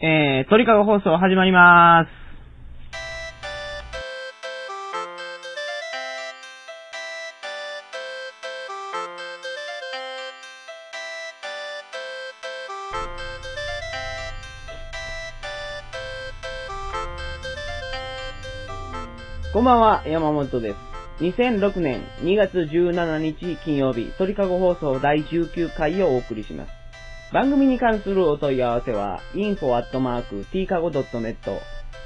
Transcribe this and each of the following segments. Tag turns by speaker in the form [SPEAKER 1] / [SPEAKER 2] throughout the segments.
[SPEAKER 1] えー、鳥かご放送始まります。こんばんは、山本です。2006年2月17日金曜日、鳥かご放送第19回をお送りします。番組に関するお問い合わせは、info.tkago.net、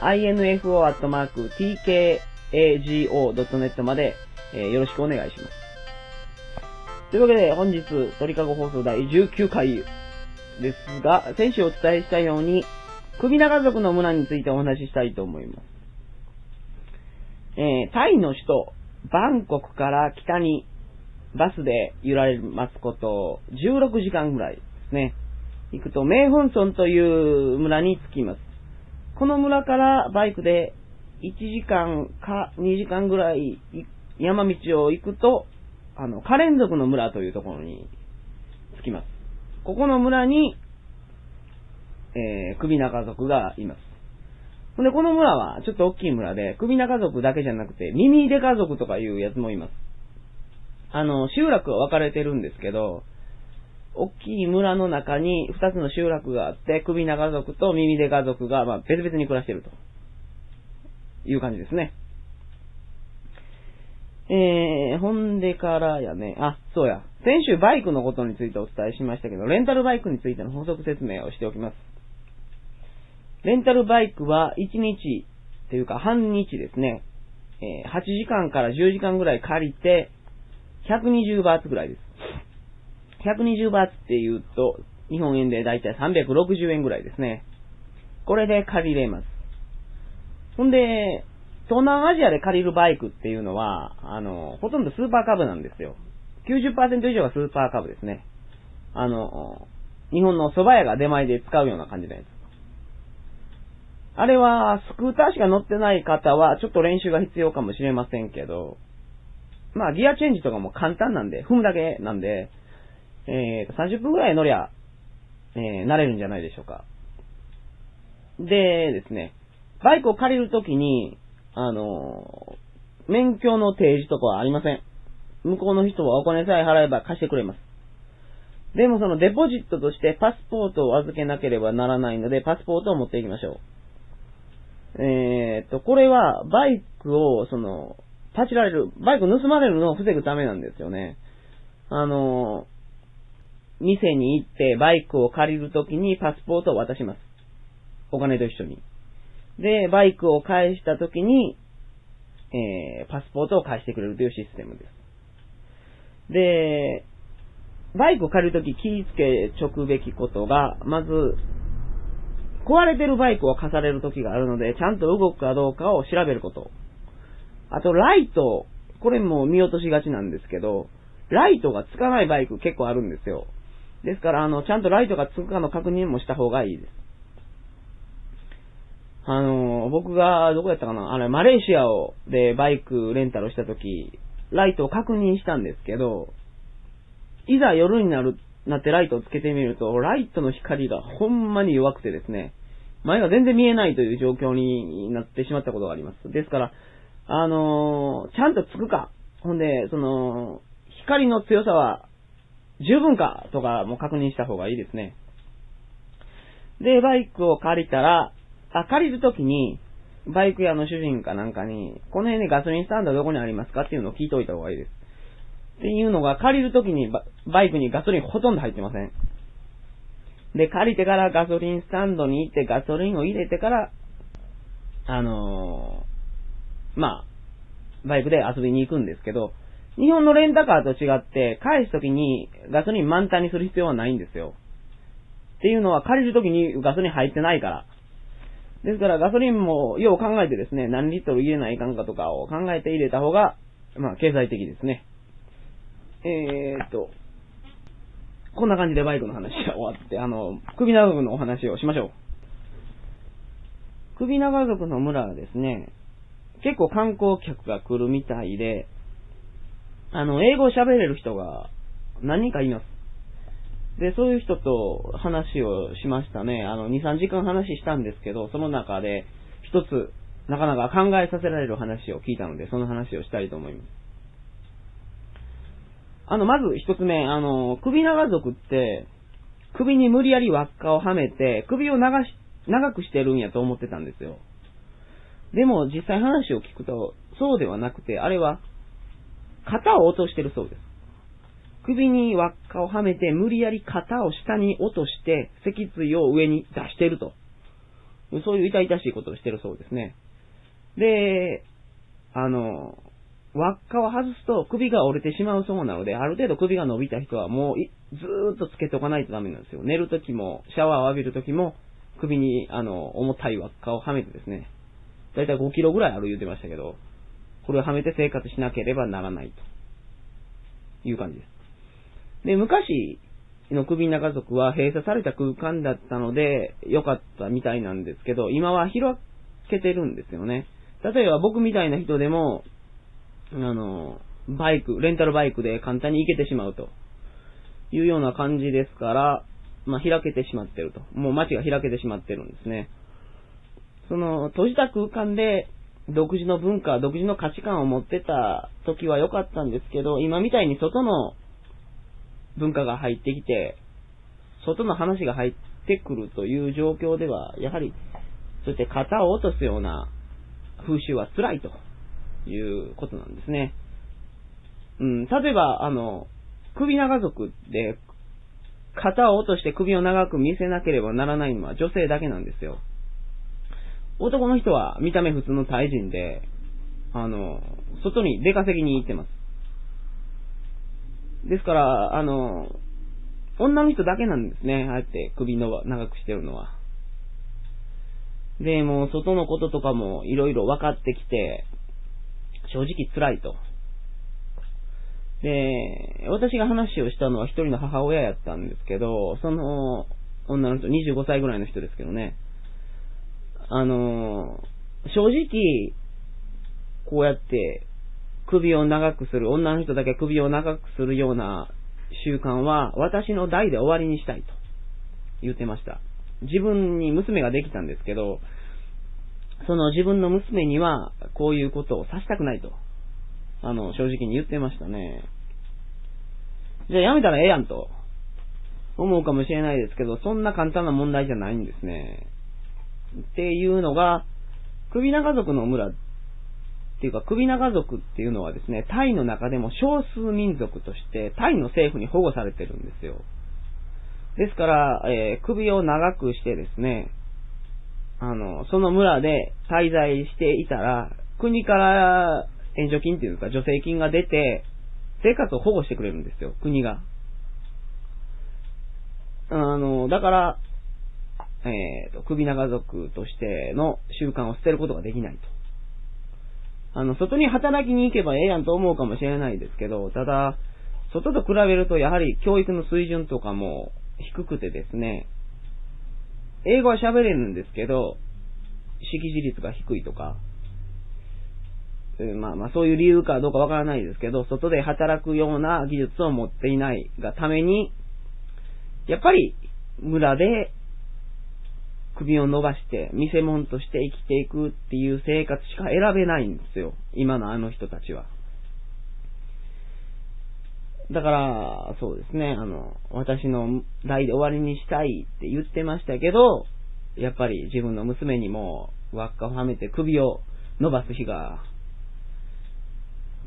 [SPEAKER 1] info.tkago.net まで、えーよろしくお願いします。というわけで、本日、鳥かご放送第19回ですが、先週お伝えしたように、首長族の村についてお話ししたいと思います。えータイの首都、バンコクから北にバスで揺られますこと、16時間ぐらいですね。行くと、メイホンソンという村に着きます。この村からバイクで1時間か2時間ぐらい山道を行くと、あの、カレン族の村というところに着きます。ここの村に、えー、首長族がいます。ほんで、この村はちょっと大きい村で、首長族だけじゃなくて、耳で家族とかいうやつもいます。あの、集落は分かれてるんですけど、大きい村の中に二つの集落があって、首長族と耳で家族が、まあ、別々に暮らしていると。いう感じですね。えー、ほんでからやね、あ、そうや。先週バイクのことについてお伝えしましたけど、レンタルバイクについての補足説明をしておきます。レンタルバイクは1日というか半日ですね、えー8時間から10時間ぐらい借りて、120バーツぐらいです。120バーツっていうと、日本円でだいたい360円ぐらいですね。これで借りれます。ほんで、東南アジアで借りるバイクっていうのは、あの、ほとんどスーパーカブなんですよ。90%以上がスーパーカブですね。あの、日本の蕎麦屋が出前で使うような感じのやつ。あれは、スクーターしか乗ってない方は、ちょっと練習が必要かもしれませんけど、まあ、ギアチェンジとかも簡単なんで、踏むだけなんで、えー、30分くらい乗りゃ、えー、慣れるんじゃないでしょうか。でですね、バイクを借りるときに、あのー免許の提示とかはありません。向こうの人はお金さえ払えば貸してくれます。でもそのデポジットとしてパスポートを預けなければならないので、パスポートを持っていきましょう。えーっと、これはバイクを、その、立ちられる、バイク盗まれるのを防ぐためなんですよね。あのー店に行ってバイクを借りるときにパスポートを渡します。お金と一緒に。で、バイクを返したときに、えー、パスポートを返してくれるというシステムです。で、バイクを借りるとき気ぃつけちょくべきことが、まず、壊れてるバイクを貸されるときがあるので、ちゃんと動くかどうかを調べること。あと、ライト、これも見落としがちなんですけど、ライトがつかないバイク結構あるんですよ。ですから、あの、ちゃんとライトがつくかの確認もした方がいいです。あの、僕が、どこやったかな？あれ、マレーシアを、で、バイクレンタルしたとき、ライトを確認したんですけど、いざ夜になる、なってライトをつけてみると、ライトの光がほんまに弱くてですね、前が全然見えないという状況になってしまったことがあります。ですから、あのちゃんとつくか、ほんで、その、光の強さは十分かとかも確認した方がいいですね。で、バイクを借りたら、あ、借りるときに、バイク屋の主人かなんかに、この辺にガソリンスタンドどこにありますかっていうのを聞いといた方がいいです。っていうのが、借りるときにババイクにガソリンほとんど入ってません。で、借りてからガソリンスタンドに行ってガソリンを入れてから、あのーまあ、バイクで遊びに行くんですけど、日本のレンタカーと違って、返すときにガソリン満タンにする必要はないんですよ。っていうのは借りるときにガソリン入ってないから。ですからガソリンもよう考えてですね、何リットル入れないかんかとかを考えて入れた方が、まあ経済的ですね。えーっと、こんな感じでバイクの話が終わって、あの、首長族のお話をしましょう。首長族の村はですね、結構観光客が来るみたいで、あの、英語を喋れる人が何人かいます。で、そういう人と話をしましたね。あの、2、3時間話したんですけど、その中で一つ、なかなか考えさせられる話を聞いたので、その話をしたいと思います。あの、まず一つ目、あの、首長族って、首に無理やり輪っかをはめて、首を長し、長くしてるんやと思ってたんですよ。でも、実際話を聞くと、そうではなくて、あれは、型を落としてるそうです。首に輪っかをはめて、無理やり型を下に落として、脊椎を上に出してると。そういう痛々しいことをしてるそうですね。で、あの、輪っかを外すと首が折れてしまうそうなので、ある程度首が伸びた人はもうずーっとつけておかないとダメなんですよ。寝るときも、シャワーを浴びるときも、首に、あの、重たい輪っかをはめてですね、だいたい5キロぐらいある言うてましたけど、これをはめて生活しなければならないという感じです。で、昔の首長族は閉鎖された空間だったので、良かったみたいなんですけど、今は開けてるんですよね。例えば僕みたいな人でも、あの、バイク、レンタルバイクで簡単に行けてしまうというような感じですから、まあ、開けてしまってると。もう街が開けてしまってるんですね。その、閉じた空間で独自の文化、独自の価値観を持ってた時は良かったんですけど、今みたいに外の文化が入ってきて、外の話が入ってくるという状況では、やはり、そして型を落とすような風習は辛いということなんですね。うん、例えば、あの、首長族で、型を落として首を長く見せなければならないのは女性だけなんですよ。男の人は見た目普通の体人で、あの、外に出稼ぎに行ってます。ですから、あの、女の人だけなんですね。ああやって首の長くしてるのは。で、もう外のこととかもいろいろ分かってきて、正直辛いと。で、私が話をしたのは一人の母親やったんですけど、その女の人、25歳ぐらいの人ですけどね。あの、正直、こうやって首を長くする、女の人だけ首を長くするような習慣は私の代で終わりにしたいと言ってました。自分に娘ができたんですけど、その自分の娘にはこういうことをさせたくないと、あの、正直に言ってましたね。じゃあやめたらええやんと思うかもしれないですけど、そんな簡単な問題じゃないんですね。っていうのが、首長族の村っていうか、首長族っていうのはですね、タイの中でも少数民族として、タイの政府に保護されてるんですよ。ですから、えー、首を長くしてですね、あの、その村で滞在していたら、国から援助金っていうか助成金が出て、生活を保護してくれるんですよ、国が。あの、だから、えっ、ー、と、首長族としての習慣を捨てることができないと。あの、外に働きに行けばええやんと思うかもしれないですけど、ただ、外と比べるとやはり教育の水準とかも低くてですね、英語は喋れるんですけど、識字率が低いとか、まあまあそういう理由かどうかわからないですけど、外で働くような技術を持っていないがために、やっぱり村で首を伸ばして、見せ物として生きていくっていう生活しか選べないんですよ。今のあの人たちは。だから、そうですね、あの、私の代で終わりにしたいって言ってましたけど、やっぱり自分の娘にも輪っかをはめて首を伸ばす日が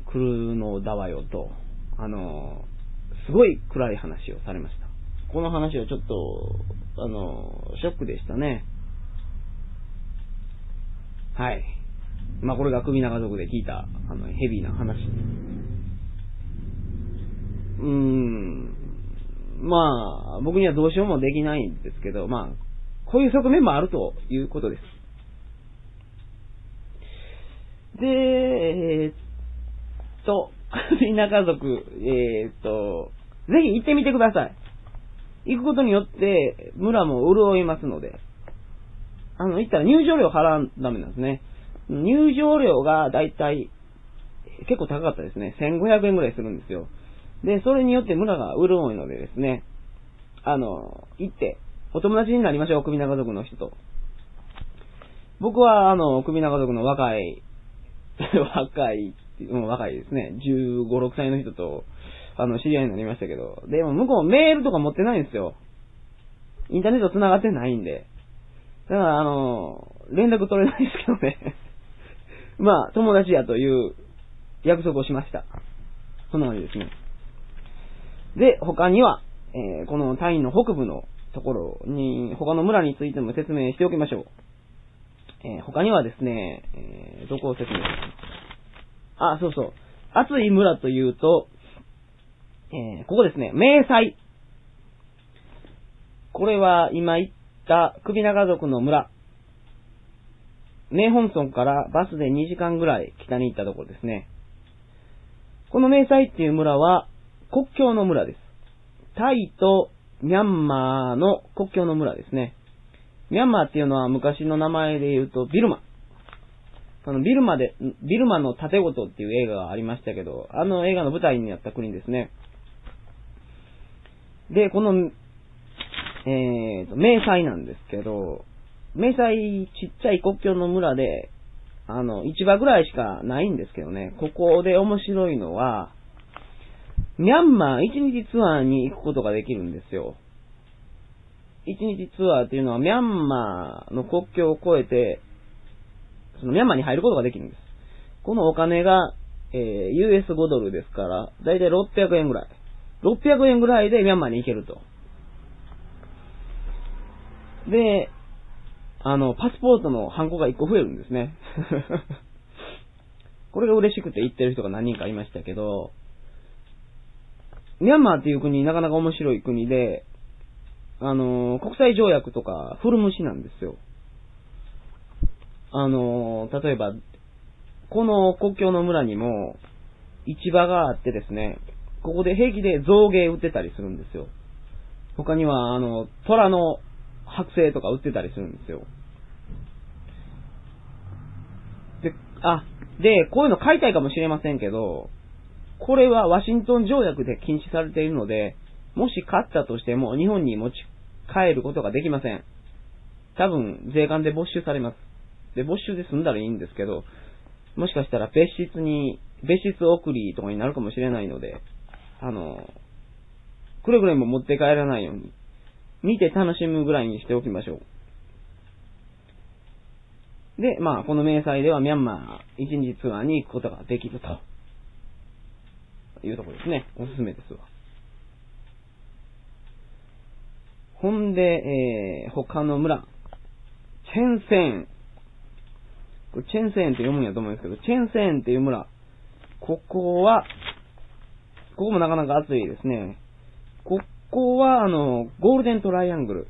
[SPEAKER 1] 来るのだわよと、あの、すごい暗い話をされました。この話はちょっと、あの、ショックでしたね。はい。まあ、これが首長族で聞いた、あの、ヘビーな話。うーん。まあ、僕にはどうしようもできないんですけど、まあ、こういう側面もあるということです。で、えー、っと、首長族、えー、っと、ぜひ行ってみてください。行くことによって、村も潤いますので、あの、行ったら入場料払わダメなんですね。入場料がだいたい結構高かったですね。1500円ぐらいするんですよ。で、それによって村が潤いのでですね、あの、行って、お友達になりましょう、首長族の人と。僕は、あの、首長族の若い、若い、う、若いですね。15、6歳の人と、あの、知り合いになりましたけど。でも、向こうメールとか持ってないんですよ。インターネット繋がってないんで。だから、あの、連絡取れないですけどね。まあ、友達やという約束をしました。そんな感じですね。で、他には、えー、このタイの北部のところに、他の村についても説明しておきましょう。えー、他にはですね、えー、どこを説明すあ、そうそう。暑い村というと、えー、ここですね、明細。これは今言った首長族の村。名本村からバスで2時間ぐらい北に行ったところですね。この明細っていう村は国境の村です。タイとミャンマーの国境の村ですね。ミャンマーっていうのは昔の名前で言うとビルマ。あの、ビルマで、ビルマの盾事っていう映画がありましたけど、あの映画の舞台になった国ですね。で、この、えーと、明細なんですけど、明細ちっちゃい国境の村で、あの、市場ぐらいしかないんですけどね、ここで面白いのは、ミャンマー一日ツアーに行くことができるんですよ。一日ツアーっていうのはミャンマーの国境を越えて、そのミャンマーに入ることができるんです。このお金が、えー、US5 ドルですから、だいたい600円ぐらい。600円ぐらいでミャンマーに行けると。で、あの、パスポートのハンコが1個増えるんですね。これが嬉しくて行ってる人が何人かいましたけど、ミャンマーっていう国なかなか面白い国で、あの、国際条約とか古虫なんですよ。あの、例えば、この国境の村にも市場があってですね、ここで平気で造芸売ってたりするんですよ。他には、あの、虎の剥製とか売ってたりするんですよ。で、あ、で、こういうの買いたいかもしれませんけど、これはワシントン条約で禁止されているので、もし買ったとしても日本に持ち帰ることができません。多分、税関で没収されます。で、没収で済んだらいいんですけど、もしかしたら別室に、別室送りとかになるかもしれないので、あの、くれぐれも持って帰らないように、見て楽しむぐらいにしておきましょう。で、まあ、この明細ではミャンマー一日ツアーに行くことができると。いうところですね。おすすめですわ。ほんで、えー、他の村。チェンセン。これチェンセーンって読むんやと思うんですけど、チェンセーンっていう村。ここは、ここもなかなか暑いですね。ここは、あの、ゴールデントライアングル。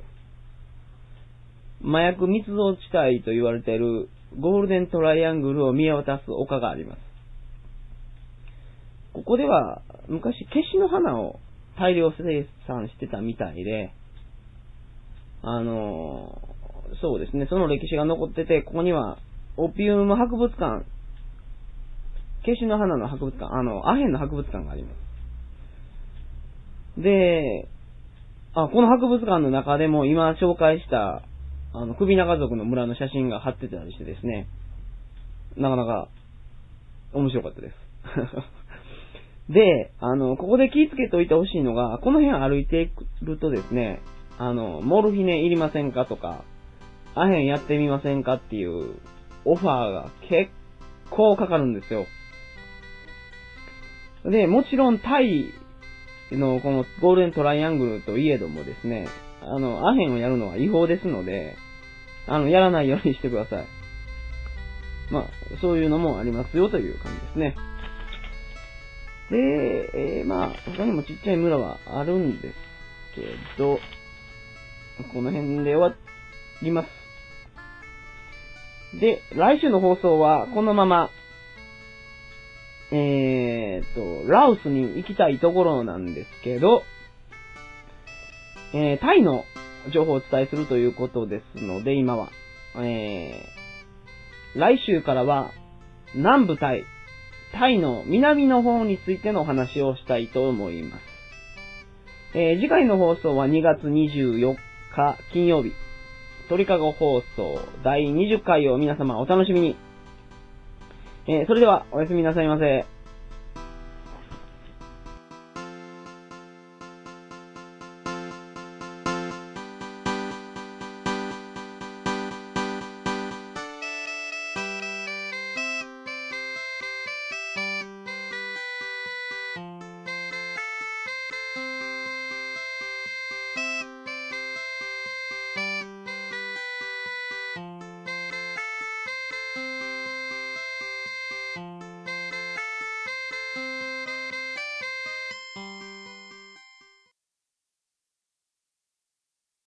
[SPEAKER 1] 麻薬密造地帯と言われているゴールデントライアングルを見渡す丘があります。ここでは昔消しの花を大量生産してたみたいで、あのそうですね、その歴史が残ってて、ここにはオピウム博物館、消しの花の博物館、あの、アヘンの博物館があります。で、あ、この博物館の中でも今紹介した、あの、首長族の村の写真が貼ってたりしてですね、なかなか面白かったです。で、あの、ここで気をつけておいてほしいのが、この辺歩いているとですね、あの、モルフィネいりませんかとか、アヘンやってみませんかっていうオファーが結構かかるんですよ。で、もちろんタイのこのゴールデントライアングルといえどもですね、あの、アヘンをやるのは違法ですので、あの、やらないようにしてください。まあ、そういうのもありますよという感じですね。で、えー、まあ、他にもちっちゃい村はあるんですけど、この辺で終わります。で、来週の放送はこのまま、えー、っと、ラオスに行きたいところなんですけど、えー、タイの情報をお伝えするということですので、今は。えー、来週からは、南部タイ、タイの南の方についてのお話をしたいと思います。えー、次回の放送は2月24日金曜日、鳥かご放送第20回を皆様お楽しみに。えー、それでは、おやすみなさいませ。